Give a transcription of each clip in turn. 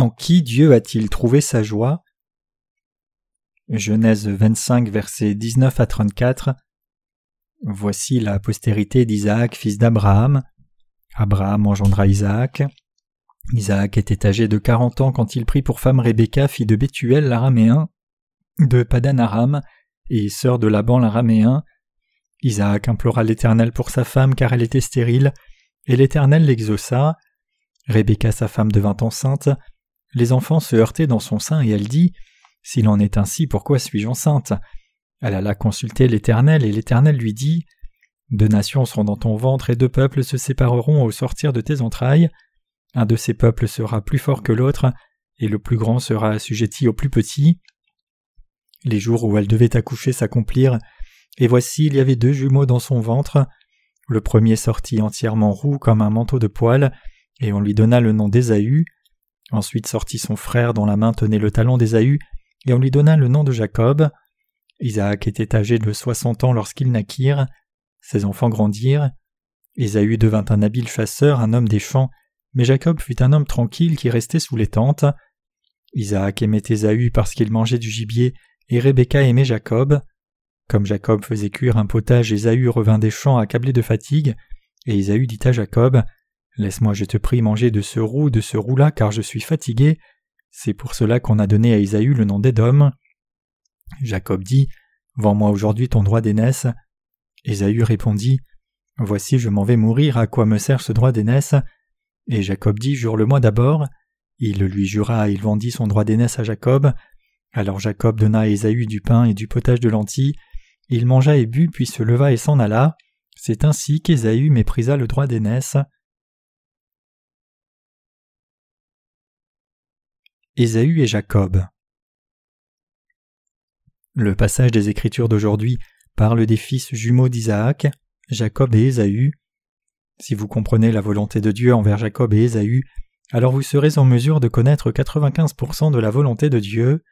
En qui Dieu a-t-il trouvé sa joie? Genèse 25, versets 19 à 34. Voici la postérité d'Isaac, fils d'Abraham. Abraham engendra Isaac. Isaac était âgé de quarante ans quand il prit pour femme Rebecca, fille de Bethuel l'araméen, de Padan Aram, et sœur de Laban l'araméen. Isaac implora l'Éternel pour sa femme car elle était stérile, et l'Éternel l'exauça. Rebecca sa femme devint enceinte. Les enfants se heurtaient dans son sein et elle dit S'il en est ainsi, pourquoi suis-je enceinte? Elle alla consulter l'Éternel et l'Éternel lui dit Deux nations sont dans ton ventre et deux peuples se sépareront au sortir de tes entrailles. Un de ces peuples sera plus fort que l'autre, et le plus grand sera assujetti au plus petit. Les jours où elle devait accoucher s'accomplirent, et voici il y avait deux jumeaux dans son ventre. Le premier sortit entièrement roux comme un manteau de poil, et on lui donna le nom d'Ésaü. Ensuite sortit son frère dont la main tenait le talon d'Ésaü, et on lui donna le nom de Jacob. Isaac était âgé de soixante ans lorsqu'ils naquirent. Ses enfants grandirent. Ésaü devint un habile chasseur, un homme des champs, mais Jacob fut un homme tranquille qui restait sous les tentes. Isaac aimait Ésaü parce qu'il mangeait du gibier, et Rebecca aimait Jacob. Comme Jacob faisait cuire un potage, Ésaü revint des champs accablé de fatigue, et Ésaü dit à Jacob Laisse-moi, je te prie, manger de ce roux, de ce roux-là, car je suis fatigué. C'est pour cela qu'on a donné à Ésaü le nom d'Édom. Jacob dit Vends-moi aujourd'hui ton droit d'aînesse. Ésaü répondit Voici, je m'en vais mourir, à quoi me sert ce droit d'aînesse? Et Jacob dit Jure-le-moi d'abord. Il lui jura, il vendit son droit d'aînesse à Jacob. Alors Jacob donna à Ésaü du pain et du potage de lentilles. Il mangea et but, puis se leva et s'en alla. C'est ainsi qu'Ésaü méprisa le droit d'aînesse. Ésaü et Jacob. Le passage des Écritures d'aujourd'hui parle des fils jumeaux d'Isaac, Jacob et Ésaü. Si vous comprenez la volonté de Dieu envers Jacob et Ésaü, alors vous serez en mesure de connaître 95% de la volonté de Dieu.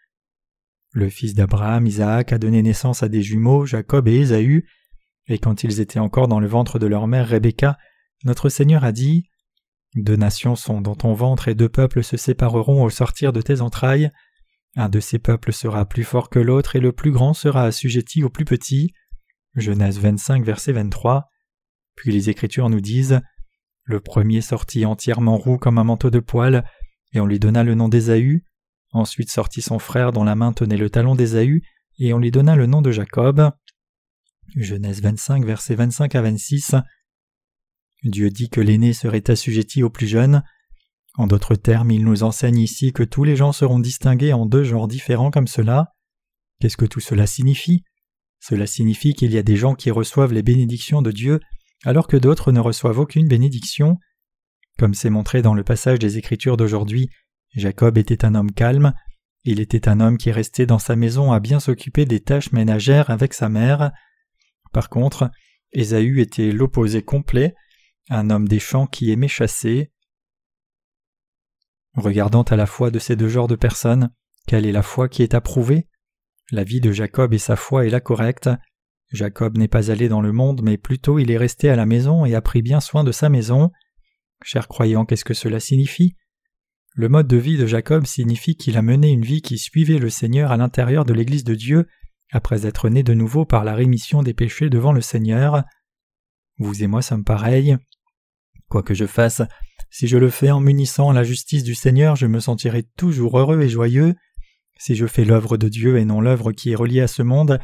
Le fils d'Abraham, Isaac, a donné naissance à des jumeaux, Jacob et Ésaü, et quand ils étaient encore dans le ventre de leur mère Rebecca, notre Seigneur a dit deux nations sont dans ton ventre et deux peuples se sépareront au sortir de tes entrailles. Un de ces peuples sera plus fort que l'autre et le plus grand sera assujetti au plus petit. Genèse 25, verset 23. Puis les Écritures nous disent Le premier sortit entièrement roux comme un manteau de poil, et on lui donna le nom d'Ésaü. Ensuite sortit son frère dont la main tenait le talon d'Ésaü, et on lui donna le nom de Jacob. Genèse 25, verset 25 à 26. Dieu dit que l'aîné serait assujetti au plus jeune. En d'autres termes, il nous enseigne ici que tous les gens seront distingués en deux genres différents comme cela. Qu'est-ce que tout cela signifie? Cela signifie qu'il y a des gens qui reçoivent les bénédictions de Dieu alors que d'autres ne reçoivent aucune bénédiction. Comme c'est montré dans le passage des Écritures d'aujourd'hui, Jacob était un homme calme, il était un homme qui restait dans sa maison à bien s'occuper des tâches ménagères avec sa mère. Par contre, Ésaü était l'opposé complet, un homme des champs qui aimait chasser. Regardant à la foi de ces deux genres de personnes, quelle est la foi qui est approuvée? La vie de Jacob et sa foi est la correcte. Jacob n'est pas allé dans le monde, mais plutôt il est resté à la maison et a pris bien soin de sa maison. Chers croyants, qu'est-ce que cela signifie? Le mode de vie de Jacob signifie qu'il a mené une vie qui suivait le Seigneur à l'intérieur de l'Église de Dieu, après être né de nouveau par la rémission des péchés devant le Seigneur. Vous et moi sommes pareils. Quoi que je fasse, si je le fais en m'unissant la justice du Seigneur, je me sentirai toujours heureux et joyeux. Si je fais l'œuvre de Dieu et non l'œuvre qui est reliée à ce monde,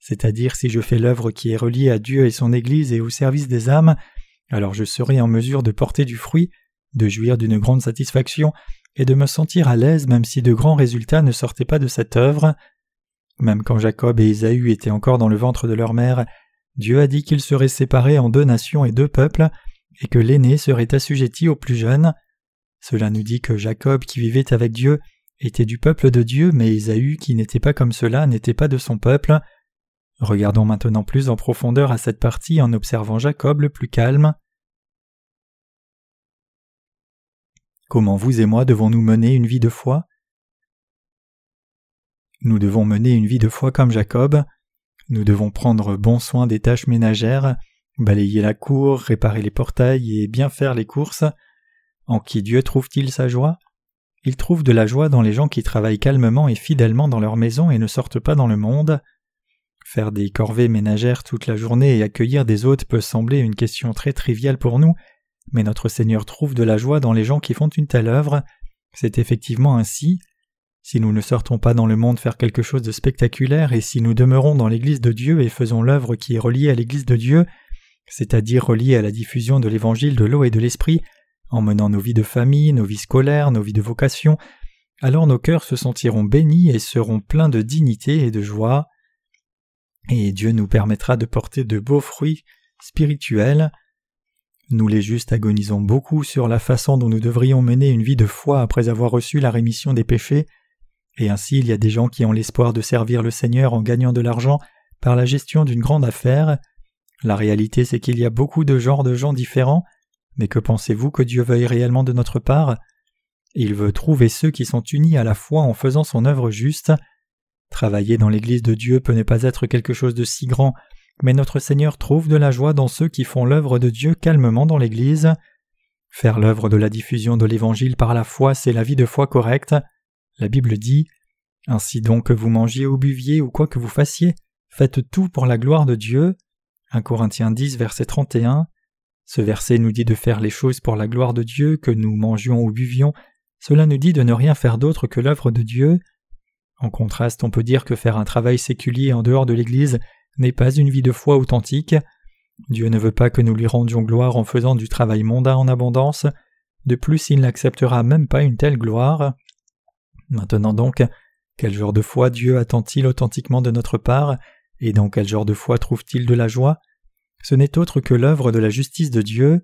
c'est-à-dire si je fais l'œuvre qui est reliée à Dieu et son Église et au service des âmes, alors je serai en mesure de porter du fruit, de jouir d'une grande satisfaction et de me sentir à l'aise même si de grands résultats ne sortaient pas de cette œuvre. Même quand Jacob et Ésaü étaient encore dans le ventre de leur mère, Dieu a dit qu'ils seraient séparés en deux nations et deux peuples, et que l'aîné serait assujetti au plus jeune. Cela nous dit que Jacob qui vivait avec Dieu était du peuple de Dieu, mais Ésaü qui n'était pas comme cela n'était pas de son peuple. Regardons maintenant plus en profondeur à cette partie en observant Jacob le plus calme. Comment vous et moi devons-nous mener une vie de foi? Nous devons mener une vie de foi comme Jacob. Nous devons prendre bon soin des tâches ménagères, balayer la cour, réparer les portails et bien faire les courses. En qui Dieu trouve-t-il sa joie? Il trouve de la joie dans les gens qui travaillent calmement et fidèlement dans leur maison et ne sortent pas dans le monde. Faire des corvées ménagères toute la journée et accueillir des hôtes peut sembler une question très triviale pour nous, mais notre Seigneur trouve de la joie dans les gens qui font une telle œuvre. C'est effectivement ainsi. Si nous ne sortons pas dans le monde faire quelque chose de spectaculaire et si nous demeurons dans l'Église de Dieu et faisons l'œuvre qui est reliée à l'Église de Dieu, c'est-à-dire reliée à la diffusion de l'Évangile de l'eau et de l'Esprit, en menant nos vies de famille, nos vies scolaires, nos vies de vocation, alors nos cœurs se sentiront bénis et seront pleins de dignité et de joie. Et Dieu nous permettra de porter de beaux fruits spirituels. Nous les justes agonisons beaucoup sur la façon dont nous devrions mener une vie de foi après avoir reçu la rémission des péchés, et ainsi il y a des gens qui ont l'espoir de servir le Seigneur en gagnant de l'argent par la gestion d'une grande affaire. La réalité c'est qu'il y a beaucoup de genres de gens différents, mais que pensez-vous que Dieu veuille réellement de notre part? Il veut trouver ceux qui sont unis à la foi en faisant son œuvre juste. Travailler dans l'Église de Dieu peut ne pas être quelque chose de si grand, mais notre Seigneur trouve de la joie dans ceux qui font l'œuvre de Dieu calmement dans l'Église. Faire l'œuvre de la diffusion de l'Évangile par la foi, c'est la vie de foi correcte. La Bible dit Ainsi donc que vous mangiez ou buviez ou quoi que vous fassiez, faites tout pour la gloire de Dieu. 1 Corinthiens 10, verset 31. Ce verset nous dit de faire les choses pour la gloire de Dieu, que nous mangions ou buvions, cela nous dit de ne rien faire d'autre que l'œuvre de Dieu. En contraste, on peut dire que faire un travail séculier en dehors de l'Église n'est pas une vie de foi authentique. Dieu ne veut pas que nous lui rendions gloire en faisant du travail mondain en abondance. De plus, il n'acceptera même pas une telle gloire. Maintenant donc, quel genre de foi Dieu attend-il authentiquement de notre part, et dans quel genre de foi trouve-t-il de la joie? Ce n'est autre que l'œuvre de la justice de Dieu.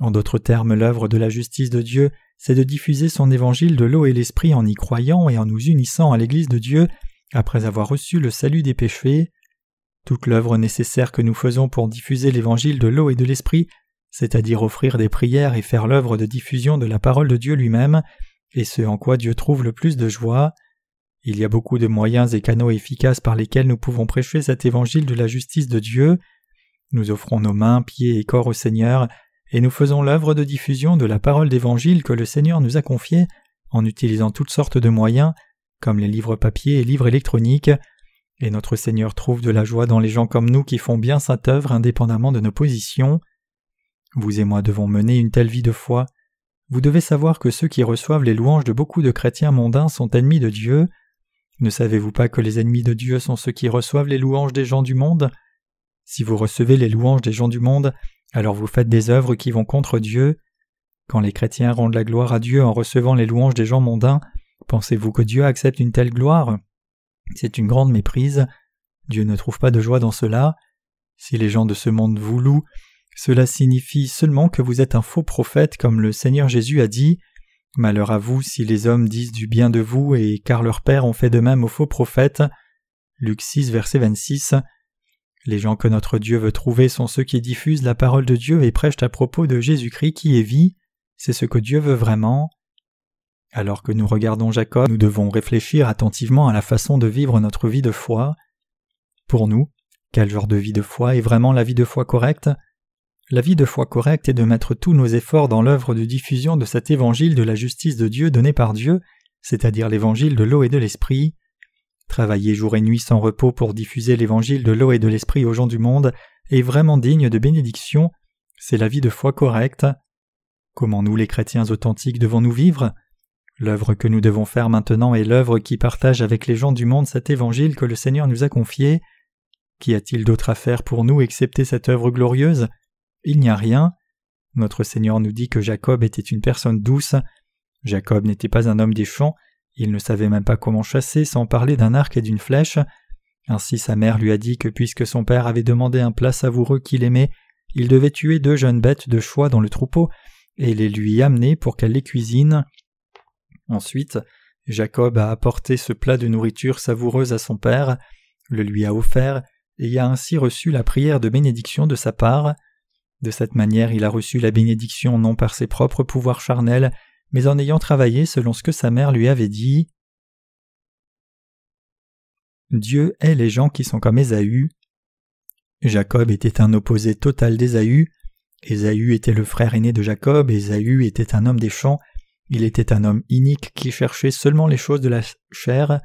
En d'autres termes, l'œuvre de la justice de Dieu, c'est de diffuser son évangile de l'eau et l'esprit en y croyant et en nous unissant à l'Église de Dieu après avoir reçu le salut des péchés. Toute l'œuvre nécessaire que nous faisons pour diffuser l'évangile de l'eau et de l'esprit, c'est-à-dire offrir des prières et faire l'œuvre de diffusion de la parole de Dieu lui-même, est ce en quoi Dieu trouve le plus de joie. Il y a beaucoup de moyens et canaux efficaces par lesquels nous pouvons prêcher cet évangile de la justice de Dieu. Nous offrons nos mains, pieds et corps au Seigneur, et nous faisons l'œuvre de diffusion de la parole d'Évangile que le Seigneur nous a confiée en utilisant toutes sortes de moyens, comme les livres papier et livres électroniques, et notre Seigneur trouve de la joie dans les gens comme nous qui font bien cette œuvre indépendamment de nos positions. Vous et moi devons mener une telle vie de foi. Vous devez savoir que ceux qui reçoivent les louanges de beaucoup de chrétiens mondains sont ennemis de Dieu. Ne savez-vous pas que les ennemis de Dieu sont ceux qui reçoivent les louanges des gens du monde? Si vous recevez les louanges des gens du monde, alors vous faites des œuvres qui vont contre Dieu. Quand les chrétiens rendent la gloire à Dieu en recevant les louanges des gens mondains, pensez-vous que Dieu accepte une telle gloire? C'est une grande méprise. Dieu ne trouve pas de joie dans cela. Si les gens de ce monde vous louent, cela signifie seulement que vous êtes un faux prophète comme le Seigneur Jésus a dit. Malheur à vous si les hommes disent du bien de vous et car leurs pères ont fait de même aux faux prophètes. Luc 6 verset 26. Les gens que notre Dieu veut trouver sont ceux qui diffusent la parole de Dieu et prêchent à propos de Jésus-Christ qui est vie, c'est ce que Dieu veut vraiment. Alors que nous regardons Jacob, nous devons réfléchir attentivement à la façon de vivre notre vie de foi. Pour nous, quel genre de vie de foi est vraiment la vie de foi correcte? La vie de foi correcte est de mettre tous nos efforts dans l'œuvre de diffusion de cet évangile de la justice de Dieu donné par Dieu, c'est-à-dire l'évangile de l'eau et de l'esprit. Travailler jour et nuit sans repos pour diffuser l'évangile de l'eau et de l'esprit aux gens du monde est vraiment digne de bénédiction, c'est la vie de foi correcte. Comment nous les chrétiens authentiques devons-nous vivre? L'œuvre que nous devons faire maintenant est l'œuvre qui partage avec les gens du monde cet évangile que le Seigneur nous a confié. Qu'y a-t-il d'autre à faire pour nous excepté cette œuvre glorieuse? Il n'y a rien. Notre Seigneur nous dit que Jacob était une personne douce. Jacob n'était pas un homme des champs, il ne savait même pas comment chasser sans parler d'un arc et d'une flèche. Ainsi sa mère lui a dit que puisque son père avait demandé un plat savoureux qu'il aimait, il devait tuer deux jeunes bêtes de choix dans le troupeau et les lui amener pour qu'elle les cuisine. Ensuite, Jacob a apporté ce plat de nourriture savoureuse à son père, le lui a offert, et a ainsi reçu la prière de bénédiction de sa part. De cette manière il a reçu la bénédiction non par ses propres pouvoirs charnels, mais en ayant travaillé selon ce que sa mère lui avait dit. Dieu hait les gens qui sont comme Ésaü. Jacob était un opposé total d'Ésaü. Ésaü était le frère aîné de Jacob, Ésaü était un homme des champs, Il était un homme inique qui cherchait seulement les choses de la chair.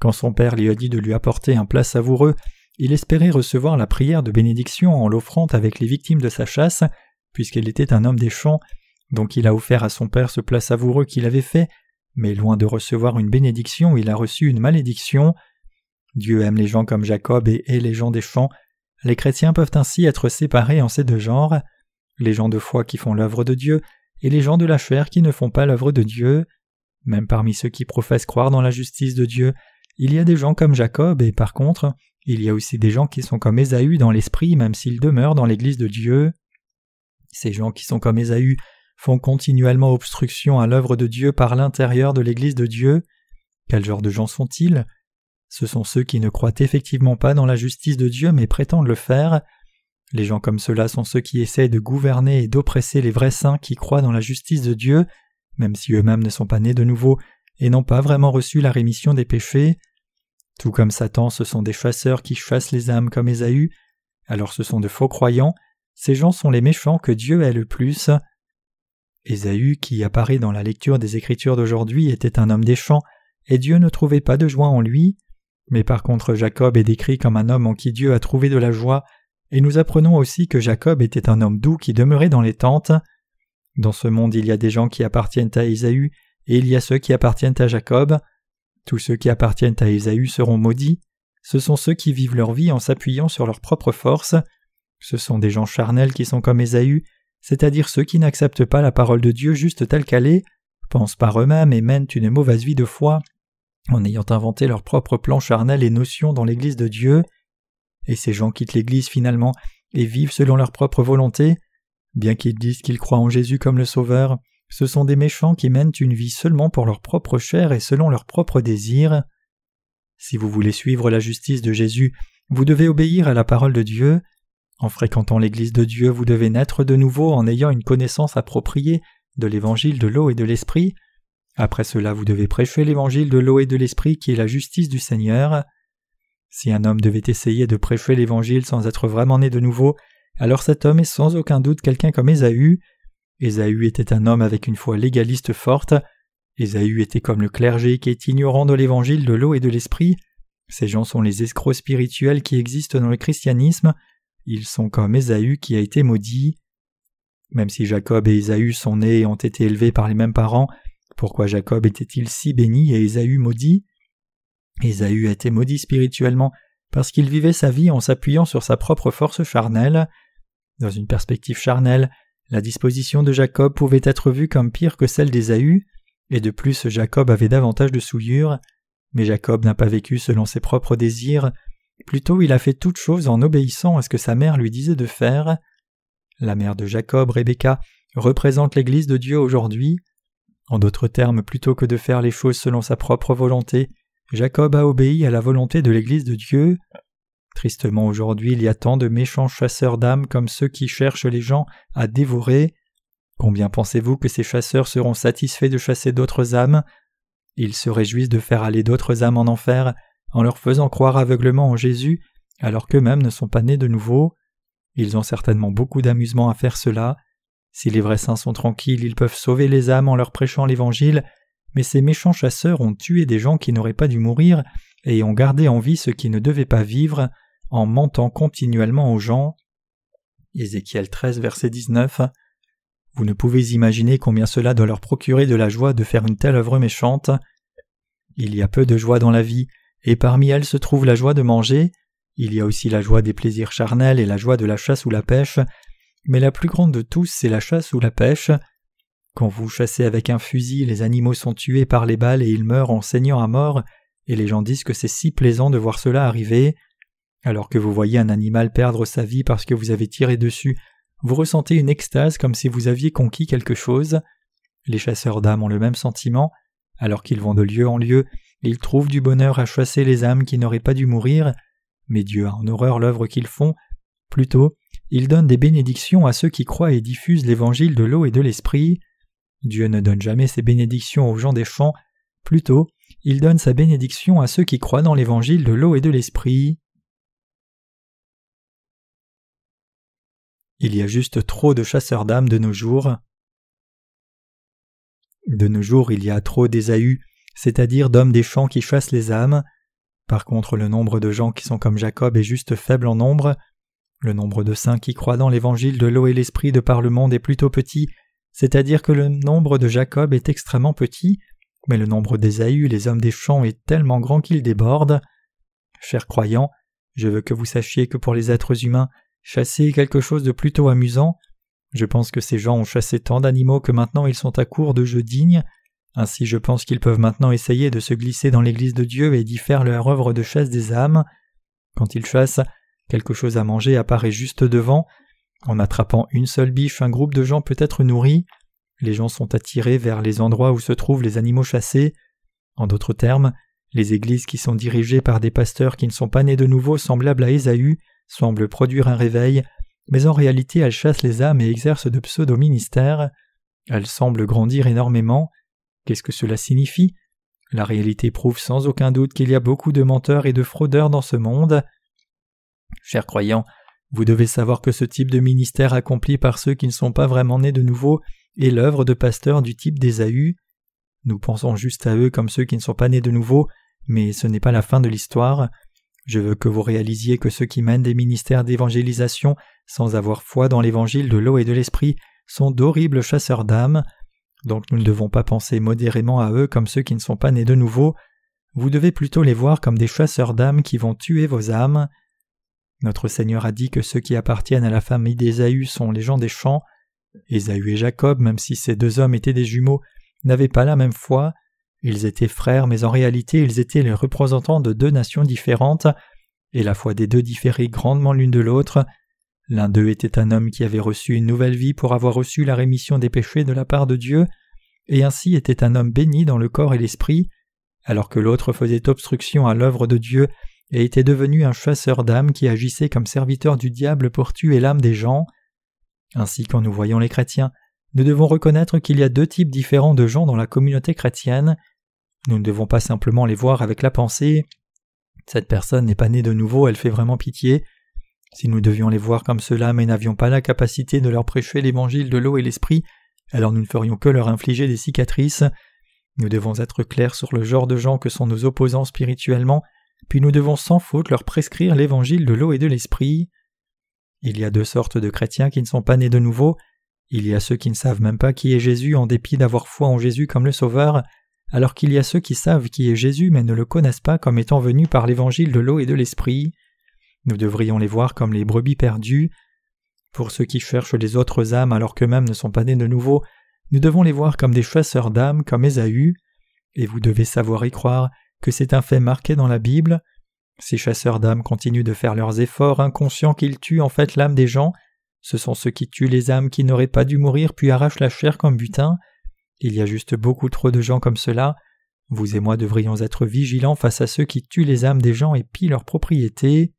Quand son père lui a dit de lui apporter un plat savoureux, il espérait recevoir la prière de bénédiction en l'offrant avec les victimes de sa chasse, puisqu'il était un homme des champs, donc il a offert à son père ce plat savoureux qu'il avait fait, mais loin de recevoir une bénédiction, il a reçu une malédiction. Dieu aime les gens comme Jacob et hait les gens des champs. Les chrétiens peuvent ainsi être séparés en ces deux genres, les gens de foi qui font l'œuvre de Dieu et les gens de la chair qui ne font pas l'œuvre de Dieu. Même parmi ceux qui professent croire dans la justice de Dieu, il y a des gens comme Jacob et par contre, il y a aussi des gens qui sont comme Ésaü dans l'esprit même s'ils demeurent dans l'Église de Dieu. Ces gens qui sont comme Ésaü font continuellement obstruction à l'œuvre de Dieu par l'intérieur de l'Église de Dieu. Quel genre de gens sont-ils? Ce sont ceux qui ne croient effectivement pas dans la justice de Dieu mais prétendent le faire. Les gens comme ceux-là sont ceux qui essaient de gouverner et d'oppresser les vrais saints qui croient dans la justice de Dieu, même si eux-mêmes ne sont pas nés de nouveau et n'ont pas vraiment reçu la rémission des péchés. Tout comme Satan, ce sont des chasseurs qui chassent les âmes comme Ésaü, alors ce sont de faux croyants, ces gens sont les méchants que Dieu hait le plus. Ésaü, qui apparaît dans la lecture des Écritures d'aujourd'hui, était un homme des champs, et Dieu ne trouvait pas de joie en lui. Mais par contre Jacob est décrit comme un homme en qui Dieu a trouvé de la joie, et nous apprenons aussi que Jacob était un homme doux qui demeurait dans les tentes. Dans ce monde il y a des gens qui appartiennent à Ésaü, et il y a ceux qui appartiennent à Jacob. Tous ceux qui appartiennent à Ésaü seront maudits. Ce sont ceux qui vivent leur vie en s'appuyant sur leur propre force. Ce sont des gens charnels qui sont comme Ésaü, c'est-à-dire ceux qui n'acceptent pas la parole de Dieu juste telle qu'elle est, pensent par eux-mêmes et mènent une mauvaise vie de foi, en ayant inventé leur propre plan charnel et notions dans l'Église de Dieu et ces gens quittent l'Église finalement et vivent selon leur propre volonté, bien qu'ils disent qu'ils croient en Jésus comme le Sauveur, ce sont des méchants qui mènent une vie seulement pour leur propre chair et selon leurs propres désirs. Si vous voulez suivre la justice de Jésus, vous devez obéir à la parole de Dieu. En fréquentant l'Église de Dieu, vous devez naître de nouveau en ayant une connaissance appropriée de l'Évangile de l'eau et de l'Esprit. Après cela, vous devez prêcher l'Évangile de l'eau et de l'Esprit qui est la justice du Seigneur. Si un homme devait essayer de prêcher l'Évangile sans être vraiment né de nouveau, alors cet homme est sans aucun doute quelqu'un comme Ésaü. Ésaü était un homme avec une foi légaliste forte. Ésaü était comme le clergé qui est ignorant de l'Évangile de l'eau et de l'Esprit. Ces gens sont les escrocs spirituels qui existent dans le christianisme. Ils sont comme Ésaü qui a été maudit. Même si Jacob et Ésaü sont nés et ont été élevés par les mêmes parents, pourquoi Jacob était-il si béni et Ésaü maudit? Ésaü a été maudit spirituellement parce qu'il vivait sa vie en s'appuyant sur sa propre force charnelle. Dans une perspective charnelle, la disposition de Jacob pouvait être vue comme pire que celle d'Ésaü, et de plus Jacob avait davantage de souillure, mais Jacob n'a pas vécu selon ses propres désirs, plutôt il a fait toutes choses en obéissant à ce que sa mère lui disait de faire. La mère de Jacob, Rebecca, représente l'Église de Dieu aujourd'hui. En d'autres termes, plutôt que de faire les choses selon sa propre volonté, Jacob a obéi à la volonté de l'Église de Dieu. Tristement aujourd'hui il y a tant de méchants chasseurs d'âmes comme ceux qui cherchent les gens à dévorer. Combien pensez-vous que ces chasseurs seront satisfaits de chasser d'autres âmes? Ils se réjouissent de faire aller d'autres âmes en enfer en leur faisant croire aveuglement en Jésus alors qu'eux-mêmes ne sont pas nés de nouveau. Ils ont certainement beaucoup d'amusement à faire cela. Si les vrais saints sont tranquilles, ils peuvent sauver les âmes en leur prêchant l'Évangile mais ces méchants chasseurs ont tué des gens qui n'auraient pas dû mourir et ont gardé en vie ceux qui ne devaient pas vivre en mentant continuellement aux gens. Ézéchiel 13, verset 19. Vous ne pouvez imaginer combien cela doit leur procurer de la joie de faire une telle œuvre méchante. Il y a peu de joie dans la vie, et parmi elles se trouve la joie de manger, il y a aussi la joie des plaisirs charnels et la joie de la chasse ou la pêche, mais la plus grande de tous c'est la chasse ou la pêche, quand vous chassez avec un fusil, les animaux sont tués par les balles et ils meurent en saignant à mort, et les gens disent que c'est si plaisant de voir cela arriver. Alors que vous voyez un animal perdre sa vie parce que vous avez tiré dessus, vous ressentez une extase comme si vous aviez conquis quelque chose. Les chasseurs d'âmes ont le même sentiment, alors qu'ils vont de lieu en lieu, ils trouvent du bonheur à chasser les âmes qui n'auraient pas dû mourir, mais Dieu a en horreur l'œuvre qu'ils font. Plutôt, il donne des bénédictions à ceux qui croient et diffusent l'évangile de l'eau et de l'esprit. Dieu ne donne jamais ses bénédictions aux gens des champs, plutôt il donne sa bénédiction à ceux qui croient dans l'évangile de l'eau et de l'esprit. Il y a juste trop de chasseurs d'âmes de nos jours. De nos jours, il y a trop d'Ésaü, c'est-à-dire d'hommes des champs qui chassent les âmes. Par contre, le nombre de gens qui sont comme Jacob est juste faible en nombre. Le nombre de saints qui croient dans l'évangile de l'eau et l'esprit de par le monde est plutôt petit, c'est-à-dire que le nombre de Jacob est extrêmement petit, mais le nombre d'Ésaü, les hommes des champs, est tellement grand qu'il déborde. Chers croyants, je veux que vous sachiez que pour les êtres humains, chasser est quelque chose de plutôt amusant. Je pense que ces gens ont chassé tant d'animaux que maintenant ils sont à court de jeux dignes. Ainsi je pense qu'ils peuvent maintenant essayer de se glisser dans l'Église de Dieu et d'y faire leur œuvre de chasse des âmes. Quand ils chassent, quelque chose à manger apparaît juste devant. En attrapant une seule biche, un groupe de gens peut être nourri. Les gens sont attirés vers les endroits où se trouvent les animaux chassés. En d'autres termes, les églises qui sont dirigées par des pasteurs qui ne sont pas nés de nouveau semblables à Ésaü semblent produire un réveil, mais en réalité elles chassent les âmes et exercent de pseudo-ministères. Elles semblent grandir énormément. Qu'est-ce que cela signifie? La réalité prouve sans aucun doute qu'il y a beaucoup de menteurs et de fraudeurs dans ce monde. Chers croyants, vous devez savoir que ce type de ministère accompli par ceux qui ne sont pas vraiment nés de nouveau est l'œuvre de pasteurs du type d'Ésaü. Nous pensons juste à eux comme ceux qui ne sont pas nés de nouveau, mais ce n'est pas la fin de l'histoire. Je veux que vous réalisiez que ceux qui mènent des ministères d'évangélisation sans avoir foi dans l'évangile de l'eau et de l'esprit sont d'horribles chasseurs d'âmes. Donc nous ne devons pas penser modérément à eux comme ceux qui ne sont pas nés de nouveau. Vous devez plutôt les voir comme des chasseurs d'âmes qui vont tuer vos âmes. Notre Seigneur a dit que ceux qui appartiennent à la famille d'Ésaü sont les gens des champs. Ésaü et Jacob, même si ces deux hommes étaient des jumeaux, n'avaient pas la même foi. Ils étaient frères, mais en réalité ils étaient les représentants de deux nations différentes, et la foi des deux différait grandement l'une de l'autre. L'un d'eux était un homme qui avait reçu une nouvelle vie pour avoir reçu la rémission des péchés de la part de Dieu, et ainsi était un homme béni dans le corps et l'esprit, alors que l'autre faisait obstruction à l'œuvre de Dieu et était devenu un chasseur d'âmes qui agissait comme serviteur du diable pour tuer l'âme des gens. Ainsi quand nous voyons les chrétiens, nous devons reconnaître qu'il y a deux types différents de gens dans la communauté chrétienne. Nous ne devons pas simplement les voir avec la pensée Cette personne n'est pas née de nouveau, elle fait vraiment pitié. Si nous devions les voir comme cela mais n'avions pas la capacité de leur prêcher l'évangile de l'eau et l'esprit, alors nous ne ferions que leur infliger des cicatrices. Nous devons être clairs sur le genre de gens que sont nos opposants spirituellement, puis nous devons sans faute leur prescrire l'évangile de l'eau et de l'esprit. Il y a deux sortes de chrétiens qui ne sont pas nés de nouveau, il y a ceux qui ne savent même pas qui est Jésus en dépit d'avoir foi en Jésus comme le Sauveur, alors qu'il y a ceux qui savent qui est Jésus mais ne le connaissent pas comme étant venu par l'évangile de l'eau et de l'esprit. Nous devrions les voir comme les brebis perdues. Pour ceux qui cherchent les autres âmes alors qu'eux-mêmes ne sont pas nés de nouveau, nous devons les voir comme des chasseurs d'âmes comme Ésaü, et vous devez savoir y croire que c'est un fait marqué dans la Bible. Ces chasseurs d'âmes continuent de faire leurs efforts, inconscients qu'ils tuent en fait l'âme des gens, ce sont ceux qui tuent les âmes qui n'auraient pas dû mourir puis arrachent la chair comme butin. Il y a juste beaucoup trop de gens comme cela. Vous et moi devrions être vigilants face à ceux qui tuent les âmes des gens et pillent leurs propriétés.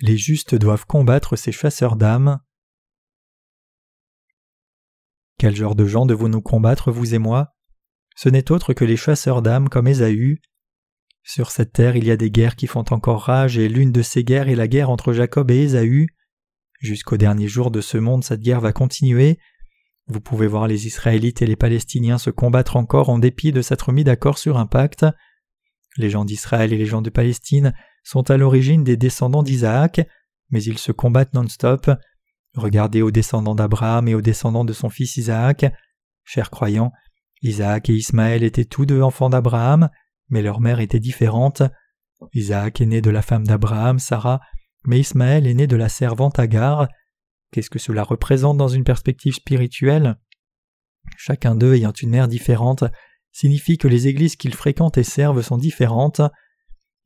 Les justes doivent combattre ces chasseurs d'âmes. Quel genre de gens devons-nous combattre, vous et moi? Ce n'est autre que les chasseurs d'âmes comme Ésaü. Sur cette terre il y a des guerres qui font encore rage, et l'une de ces guerres est la guerre entre Jacob et Ésaü. Jusqu'au dernier jour de ce monde cette guerre va continuer. Vous pouvez voir les Israélites et les Palestiniens se combattre encore en dépit de s'être mis d'accord sur un pacte. Les gens d'Israël et les gens de Palestine sont à l'origine des descendants d'Isaac, mais ils se combattent non-stop. Regardez aux descendants d'Abraham et aux descendants de son fils Isaac. Chers croyants, Isaac et Ismaël étaient tous deux enfants d'Abraham, mais leur mère était différente. Isaac est né de la femme d'Abraham, Sarah, mais Ismaël est né de la servante Agar. Qu'est-ce que cela représente dans une perspective spirituelle? Chacun d'eux ayant une mère différente signifie que les églises qu'ils fréquentent et servent sont différentes.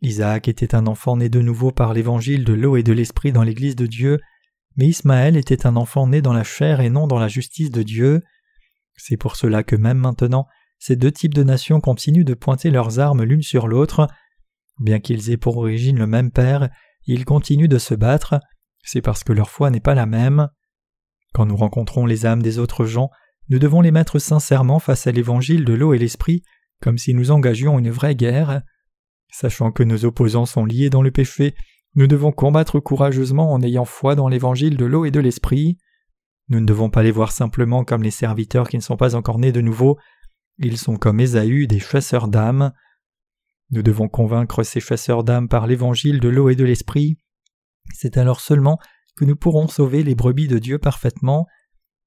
Isaac était un enfant né de nouveau par l'évangile de l'eau et de l'esprit dans l'église de Dieu, mais Ismaël était un enfant né dans la chair et non dans la justice de Dieu. C'est pour cela que même maintenant, ces deux types de nations continuent de pointer leurs armes l'une sur l'autre. Bien qu'ils aient pour origine le même père, ils continuent de se battre, c'est parce que leur foi n'est pas la même. Quand nous rencontrons les âmes des autres gens, nous devons les mettre sincèrement face à l'évangile de l'eau et l'esprit, comme si nous engagions une vraie guerre. Sachant que nos opposants sont liés dans le péché, nous devons combattre courageusement en ayant foi dans l'évangile de l'eau et de l'esprit. Nous ne devons pas les voir simplement comme les serviteurs qui ne sont pas encore nés de nouveau, ils sont comme Ésaü, des chasseurs d'âmes. Nous devons convaincre ces chasseurs d'âmes par l'évangile de l'eau et de l'esprit. C'est alors seulement que nous pourrons sauver les brebis de Dieu parfaitement.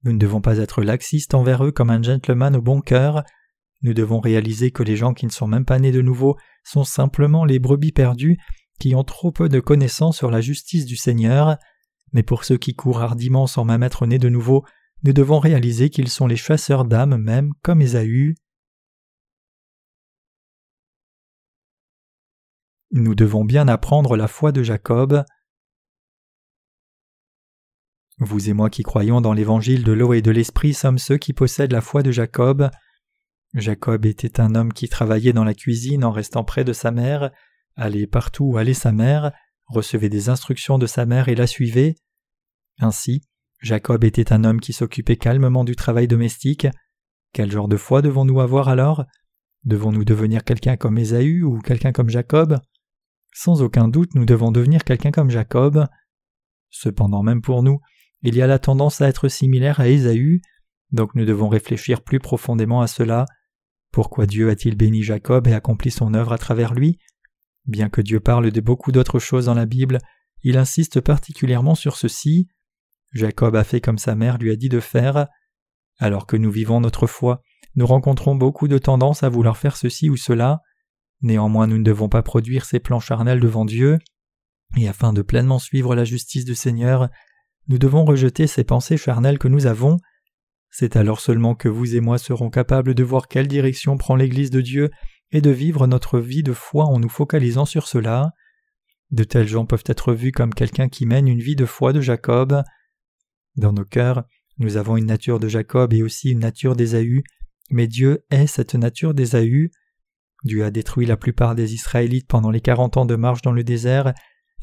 Nous ne devons pas être laxistes envers eux comme un gentleman au bon cœur. Nous devons réaliser que les gens qui ne sont même pas nés de nouveau sont simplement les brebis perdues qui ont trop peu de connaissances sur la justice du Seigneur. Mais pour ceux qui courent hardiment sans même être nés de nouveau, nous devons réaliser qu'ils sont les chasseurs d'âmes même comme Ésaü. Nous devons bien apprendre la foi de Jacob. Vous et moi qui croyons dans l'évangile de l'eau et de l'esprit sommes ceux qui possèdent la foi de Jacob. Jacob était un homme qui travaillait dans la cuisine en restant près de sa mère, allait partout où allait sa mère, recevait des instructions de sa mère et la suivait. Ainsi, Jacob était un homme qui s'occupait calmement du travail domestique. Quel genre de foi devons-nous avoir alors? Devons-nous devenir quelqu'un comme Ésaü ou quelqu'un comme Jacob? Sans aucun doute, nous devons devenir quelqu'un comme Jacob. Cependant, même pour nous, il y a la tendance à être similaire à Ésaü, donc nous devons réfléchir plus profondément à cela. Pourquoi Dieu a-t-il béni Jacob et accompli son œuvre à travers lui? Bien que Dieu parle de beaucoup d'autres choses dans la Bible, il insiste particulièrement sur ceci. Jacob a fait comme sa mère lui a dit de faire. Alors que nous vivons notre foi, nous rencontrons beaucoup de tendances à vouloir faire ceci ou cela. Néanmoins, nous ne devons pas produire ces plans charnels devant Dieu. Et afin de pleinement suivre la justice du Seigneur, nous devons rejeter ces pensées charnelles que nous avons. C'est alors seulement que vous et moi serons capables de voir quelle direction prend l'Église de Dieu et de vivre notre vie de foi en nous focalisant sur cela. De tels gens peuvent être vus comme quelqu'un qui mène une vie de foi de Jacob. Dans nos cœurs, nous avons une nature de Jacob et aussi une nature d'Ésaü, mais Dieu est cette nature d'Ésaü. Dieu a détruit la plupart des Israélites pendant les quarante ans de marche dans le désert,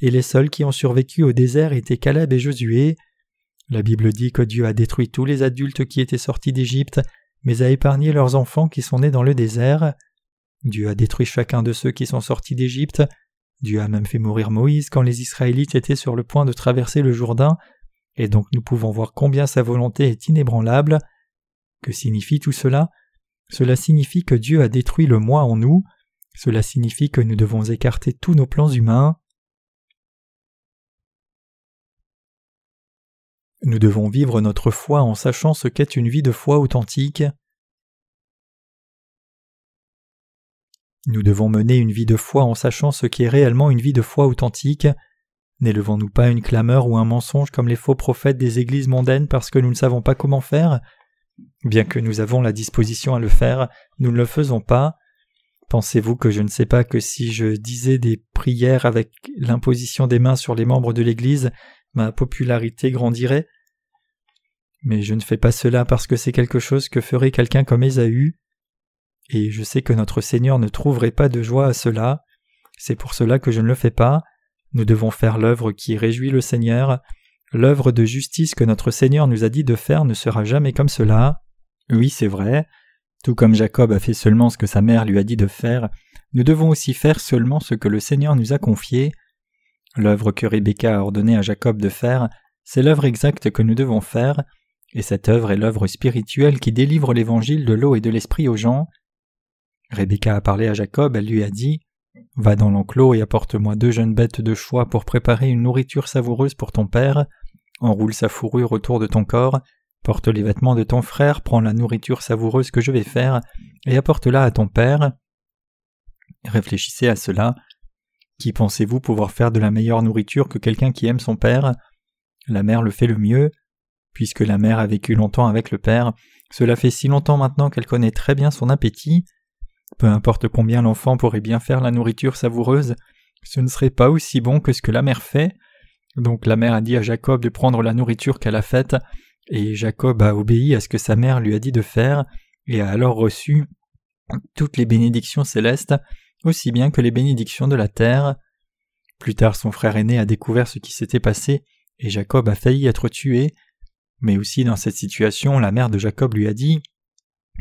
et les seuls qui ont survécu au désert étaient Caleb et Josué. La Bible dit que Dieu a détruit tous les adultes qui étaient sortis d'Égypte, mais a épargné leurs enfants qui sont nés dans le désert. Dieu a détruit chacun de ceux qui sont sortis d'Égypte. Dieu a même fait mourir Moïse quand les Israélites étaient sur le point de traverser le Jourdain, et donc nous pouvons voir combien sa volonté est inébranlable. Que signifie tout cela? Cela signifie que Dieu a détruit le moi en nous, cela signifie que nous devons écarter tous nos plans humains. Nous devons vivre notre foi en sachant ce qu'est une vie de foi authentique. Nous devons mener une vie de foi en sachant ce qu'est réellement une vie de foi authentique. N'élevons-nous pas une clameur ou un mensonge comme les faux prophètes des églises mondaines parce que nous ne savons pas comment faire? Bien que nous avons la disposition à le faire, nous ne le faisons pas. Pensez-vous que je ne sais pas que si je disais des prières avec l'imposition des mains sur les membres de l'Église, ma popularité grandirait? Mais je ne fais pas cela parce que c'est quelque chose que ferait quelqu'un comme Ésaü. Et je sais que notre Seigneur ne trouverait pas de joie à cela. C'est pour cela que je ne le fais pas. Nous devons faire l'œuvre qui réjouit le Seigneur. L'œuvre de justice que notre Seigneur nous a dit de faire ne sera jamais comme cela. Oui, c'est vrai. Tout comme Jacob a fait seulement ce que sa mère lui a dit de faire, nous devons aussi faire seulement ce que le Seigneur nous a confié. L'œuvre que Rebecca a ordonné à Jacob de faire, c'est l'œuvre exacte que nous devons faire, et cette œuvre est l'œuvre spirituelle qui délivre l'évangile de l'eau et de l'esprit aux gens. Rebecca a parlé à Jacob, elle lui a dit Va dans l'enclos et apporte-moi deux jeunes bêtes de choix pour préparer une nourriture savoureuse pour ton père. Enroule sa fourrure autour de ton corps, porte les vêtements de ton frère, prends la nourriture savoureuse que je vais faire, et apporte-la à ton père. Réfléchissez à cela. Qui pensez-vous pouvoir faire de la meilleure nourriture que quelqu'un qui aime son père? La mère le fait le mieux. Puisque la mère a vécu longtemps avec le père, cela fait si longtemps maintenant qu'elle connaît très bien son appétit. Peu importe combien l'enfant pourrait bien faire la nourriture savoureuse, ce ne serait pas aussi bon que ce que la mère fait. Donc la mère a dit à Jacob de prendre la nourriture qu'elle a faite, et Jacob a obéi à ce que sa mère lui a dit de faire, et a alors reçu toutes les bénédictions célestes, aussi bien que les bénédictions de la terre. Plus tard son frère aîné a découvert ce qui s'était passé, et Jacob a failli être tué. Mais aussi dans cette situation, la mère de Jacob lui a dit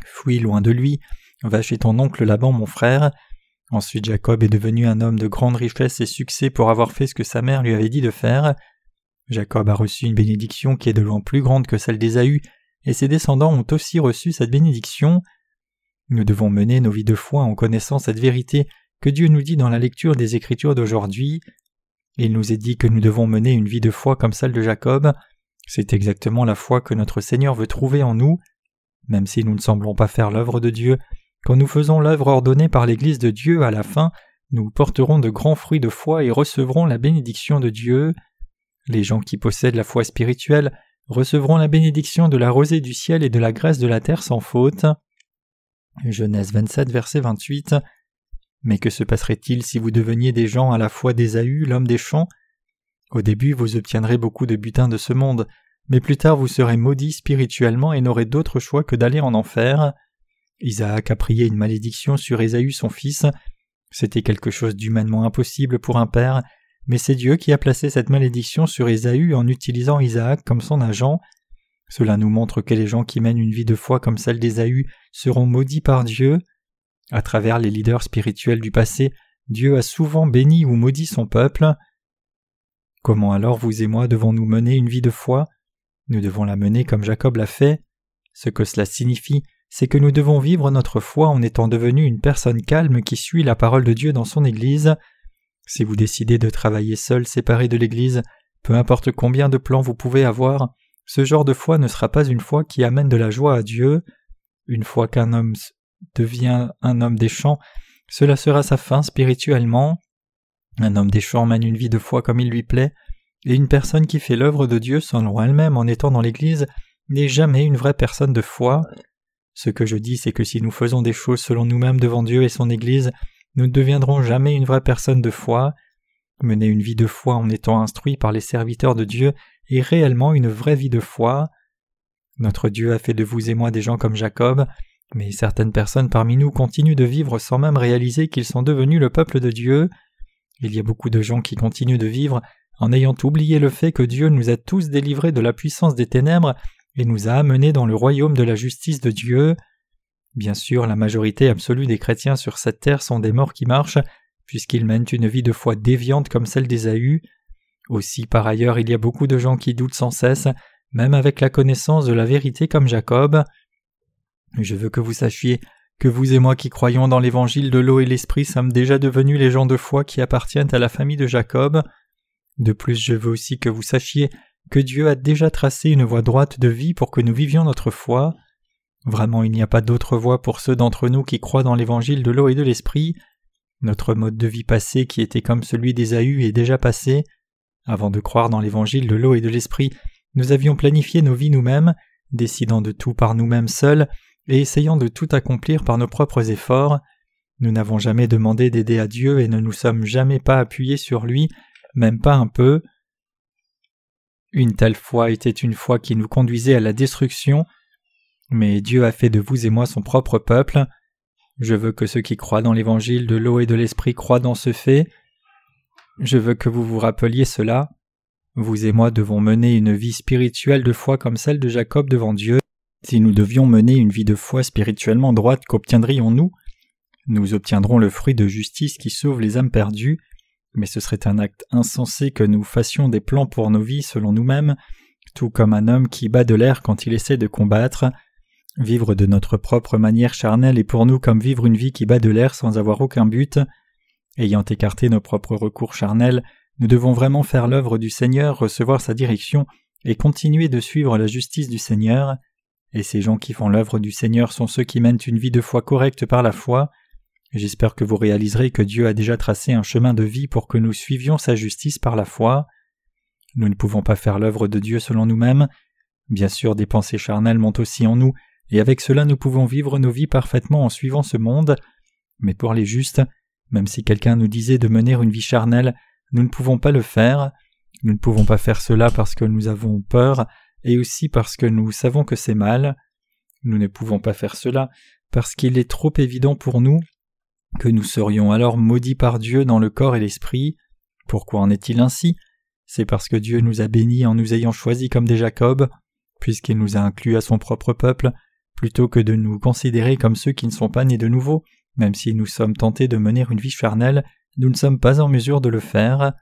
Fuis loin de lui, Va chez ton oncle Laban, mon frère. Ensuite Jacob est devenu un homme de grande richesse et succès pour avoir fait ce que sa mère lui avait dit de faire. Jacob a reçu une bénédiction qui est de loin plus grande que celle d'Ésaü, et ses descendants ont aussi reçu cette bénédiction. Nous devons mener nos vies de foi en connaissant cette vérité que Dieu nous dit dans la lecture des Écritures d'aujourd'hui. Il nous est dit que nous devons mener une vie de foi comme celle de Jacob. C'est exactement la foi que notre Seigneur veut trouver en nous. Même si nous ne semblons pas faire l'œuvre de Dieu, quand nous faisons l'œuvre ordonnée par l'Église de Dieu à la fin, nous porterons de grands fruits de foi et recevrons la bénédiction de Dieu. Les gens qui possèdent la foi spirituelle recevront la bénédiction de la rosée du ciel et de la graisse de la terre sans faute. Genèse 27, verset 28. Mais que se passerait-il si vous deveniez des gens à la fois d'Ésaü, l'homme des champs? Au début, vous obtiendrez beaucoup de butin de ce monde, mais plus tard vous serez maudits spirituellement et n'aurez d'autre choix que d'aller en enfer. Isaac a prié une malédiction sur Ésaü son fils. C'était quelque chose d'humainement impossible pour un père, mais c'est Dieu qui a placé cette malédiction sur Ésaü en utilisant Isaac comme son agent. Cela nous montre que les gens qui mènent une vie de foi comme celle d'Ésaü seront maudits par Dieu. À travers les leaders spirituels du passé, Dieu a souvent béni ou maudit son peuple. Comment alors vous et moi devons-nous mener une vie de foi? Nous devons la mener comme Jacob l'a fait. Ce que cela signifie, c'est que nous devons vivre notre foi en étant devenus une personne calme qui suit la parole de Dieu dans son Église. Si vous décidez de travailler seul, séparé de l'Église, peu importe combien de plans vous pouvez avoir, ce genre de foi ne sera pas une foi qui amène de la joie à Dieu. Une fois qu'un homme devient un homme des champs, cela sera sa fin spirituellement. Un homme des champs mène une vie de foi comme il lui plaît, et une personne qui fait l'œuvre de Dieu selon elle-même en étant dans l'Église n'est jamais une vraie personne de foi. Ce que je dis, c'est que si nous faisons des choses selon nous-mêmes devant Dieu et son Église, nous ne deviendrons jamais une vraie personne de foi. Mener une vie de foi en étant instruit par les serviteurs de Dieu est réellement une vraie vie de foi. Notre Dieu a fait de vous et moi des gens comme Jacob, mais certaines personnes parmi nous continuent de vivre sans même réaliser qu'ils sont devenus le peuple de Dieu. Il y a beaucoup de gens qui continuent de vivre en ayant oublié le fait que Dieu nous a tous délivrés de la puissance des ténèbres et nous a amenés dans le royaume de la justice de Dieu. Bien sûr, la majorité absolue des chrétiens sur cette terre sont des morts qui marchent, puisqu'ils mènent une vie de foi déviante comme celle d'Ésaü. Aussi, par ailleurs, il y a beaucoup de gens qui doutent sans cesse, même avec la connaissance de la vérité comme Jacob. Je veux que vous sachiez que vous et moi qui croyons dans l'évangile de l'eau et l'esprit sommes déjà devenus les gens de foi qui appartiennent à la famille de Jacob. De plus, je veux aussi que vous sachiez que Dieu a déjà tracé une voie droite de vie pour que nous vivions notre foi. Vraiment, il n'y a pas d'autre voie pour ceux d'entre nous qui croient dans l'évangile de l'eau et de l'esprit. Notre mode de vie passé, qui était comme celui d'Ésaü, est déjà passé. Avant de croire dans l'évangile de l'eau et de l'esprit, nous avions planifié nos vies nous-mêmes, décidant de tout par nous-mêmes seuls, et essayant de tout accomplir par nos propres efforts. Nous n'avons jamais demandé d'aider à Dieu et ne nous sommes jamais pas appuyés sur lui, même pas un peu. Une telle foi était une foi qui nous conduisait à la destruction, mais Dieu a fait de vous et moi son propre peuple. Je veux que ceux qui croient dans l'évangile de l'eau et de l'esprit croient dans ce fait. Je veux que vous vous rappeliez cela. Vous et moi devons mener une vie spirituelle de foi comme celle de Jacob devant Dieu. Si nous devions mener une vie de foi spirituellement droite, qu'obtiendrions-nous? Nous obtiendrons le fruit de justice qui sauve les âmes perdues, mais ce serait un acte insensé que nous fassions des plans pour nos vies selon nous-mêmes, tout comme un homme qui bat de l'air quand il essaie de combattre. Vivre de notre propre manière charnelle est pour nous comme vivre une vie qui bat de l'air sans avoir aucun but. Ayant écarté nos propres recours charnels, nous devons vraiment faire l'œuvre du Seigneur, recevoir sa direction et continuer de suivre la justice du Seigneur. Et ces gens qui font l'œuvre du Seigneur sont ceux qui mènent une vie de foi correcte par la foi. J'espère que vous réaliserez que Dieu a déjà tracé un chemin de vie pour que nous suivions sa justice par la foi. Nous ne pouvons pas faire l'œuvre de Dieu selon nous-mêmes. Bien sûr, des pensées charnelles montent aussi en nous, et avec cela nous pouvons vivre nos vies parfaitement en suivant ce monde. Mais pour les justes, même si quelqu'un nous disait de mener une vie charnelle, nous ne pouvons pas le faire. Nous ne pouvons pas faire cela parce que nous avons peur, et aussi parce que nous savons que c'est mal. Nous ne pouvons pas faire cela parce qu'il est trop évident pour nous que nous serions alors maudits par Dieu dans le corps et l'esprit. Pourquoi en est-il ainsi? C'est parce que Dieu nous a bénis en nous ayant choisis comme des Jacob, puisqu'il nous a inclus à son propre peuple, plutôt que de nous considérer comme ceux qui ne sont pas nés de nouveau, même si nous sommes tentés de mener une vie charnelle, nous ne sommes pas en mesure de le faire.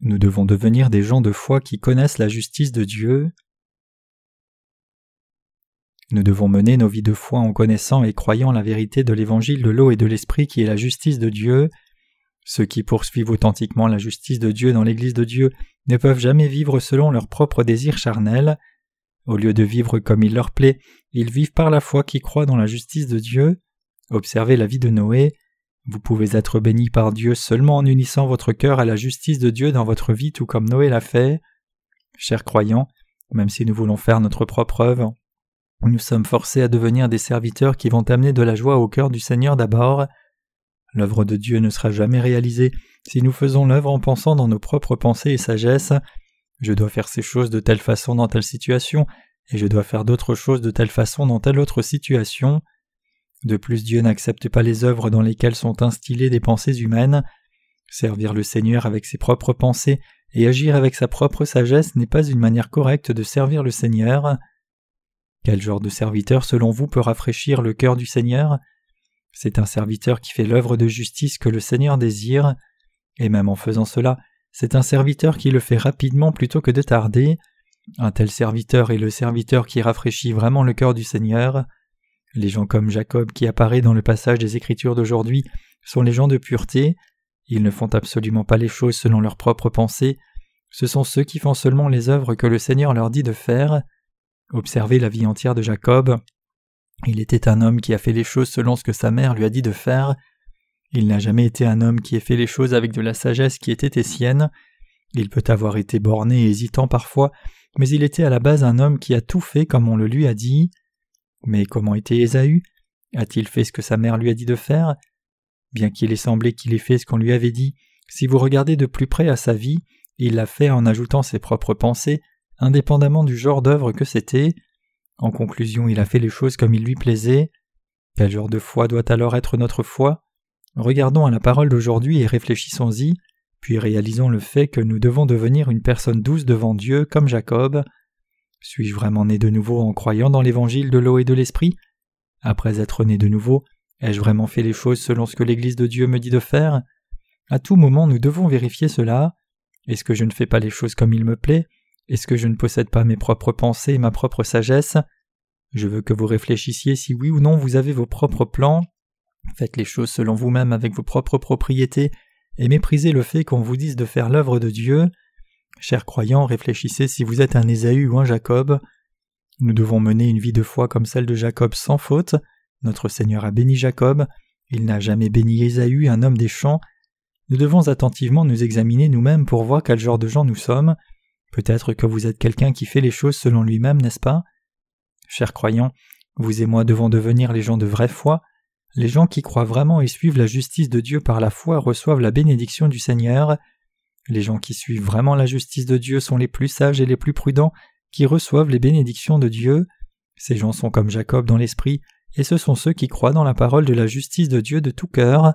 Nous devons devenir des gens de foi qui connaissent la justice de Dieu. Nous devons mener nos vies de foi en connaissant et croyant la vérité de l'évangile de l'eau et de l'esprit qui est la justice de Dieu. Ceux qui poursuivent authentiquement la justice de Dieu dans l'Église de Dieu ne peuvent jamais vivre selon leurs propres désirs charnels. Au lieu de vivre comme il leur plaît, ils vivent par la foi qui croit dans la justice de Dieu. Observez la vie de Noé. Vous pouvez être béni par Dieu seulement en unissant votre cœur à la justice de Dieu dans votre vie tout comme Noé l'a fait. Chers croyants, même si nous voulons faire notre propre œuvre, nous sommes forcés à devenir des serviteurs qui vont amener de la joie au cœur du Seigneur d'abord. L'œuvre de Dieu ne sera jamais réalisée si nous faisons l'œuvre en pensant dans nos propres pensées et sagesse. Je dois faire ces choses de telle façon dans telle situation, et je dois faire d'autres choses de telle façon dans telle autre situation. De plus, Dieu n'accepte pas les œuvres dans lesquelles sont instillées des pensées humaines. Servir le Seigneur avec ses propres pensées et agir avec sa propre sagesse n'est pas une manière correcte de servir le Seigneur. Quel genre de serviteur selon vous peut rafraîchir le cœur du Seigneur? C'est un serviteur qui fait l'œuvre de justice que le Seigneur désire, et même en faisant cela, c'est un serviteur qui le fait rapidement plutôt que de tarder. Un tel serviteur est le serviteur qui rafraîchit vraiment le cœur du Seigneur. Les gens comme Jacob qui apparaît dans le passage des Écritures d'aujourd'hui sont les gens de pureté. Ils ne font absolument pas les choses selon leurs propres pensées. Ce sont ceux qui font seulement les œuvres que le Seigneur leur dit de faire. Observez la vie entière de Jacob. Il était un homme qui a fait les choses selon ce que sa mère lui a dit de faire. Il n'a jamais été un homme qui ait fait les choses avec de la sagesse qui était sienne. Il peut avoir été borné et hésitant parfois, mais il était à la base un homme qui a tout fait comme on le lui a dit. Mais comment était Ésaü? A-t-il fait ce que sa mère lui a dit de faire? Bien qu'il ait semblé qu'il ait fait ce qu'on lui avait dit, si vous regardez de plus près à sa vie, il l'a fait en ajoutant ses propres pensées, indépendamment du genre d'œuvre que c'était. En conclusion, il a fait les choses comme il lui plaisait. Quel genre de foi doit alors être notre foi? Regardons à la parole d'aujourd'hui et réfléchissons-y, puis réalisons le fait que nous devons devenir une personne douce devant Dieu comme Jacob. Suis-je vraiment né de nouveau en croyant dans l'évangile de l'eau et de l'esprit? Après être né de nouveau, ai-je vraiment fait les choses selon ce que l'Église de Dieu me dit de faire? À tout moment nous devons vérifier cela. Est-ce que je ne fais pas les choses comme il me plaît? Est-ce que je ne possède pas mes propres pensées et ma propre sagesse? Je veux que vous réfléchissiez si oui ou non vous avez vos propres plans. Faites les choses selon vous-même avec vos propres propriétés et méprisez le fait qu'on vous dise de faire l'œuvre de Dieu. Chers croyants, réfléchissez si vous êtes un Ésaü ou un Jacob. Nous devons mener une vie de foi comme celle de Jacob sans faute. Notre Seigneur a béni Jacob, il n'a jamais béni Ésaü, un homme des champs. Nous devons attentivement nous examiner nous-mêmes pour voir quel genre de gens nous sommes. Peut-être que vous êtes quelqu'un qui fait les choses selon lui-même, n'est-ce pas? Chers croyants, vous et moi devons devenir les gens de vraie foi. Les gens qui croient vraiment et suivent la justice de Dieu par la foi reçoivent la bénédiction du Seigneur. Les gens qui suivent vraiment la justice de Dieu sont les plus sages et les plus prudents qui reçoivent les bénédictions de Dieu. Ces gens sont comme Jacob dans l'esprit, et ce sont ceux qui croient dans la parole de la justice de Dieu de tout cœur.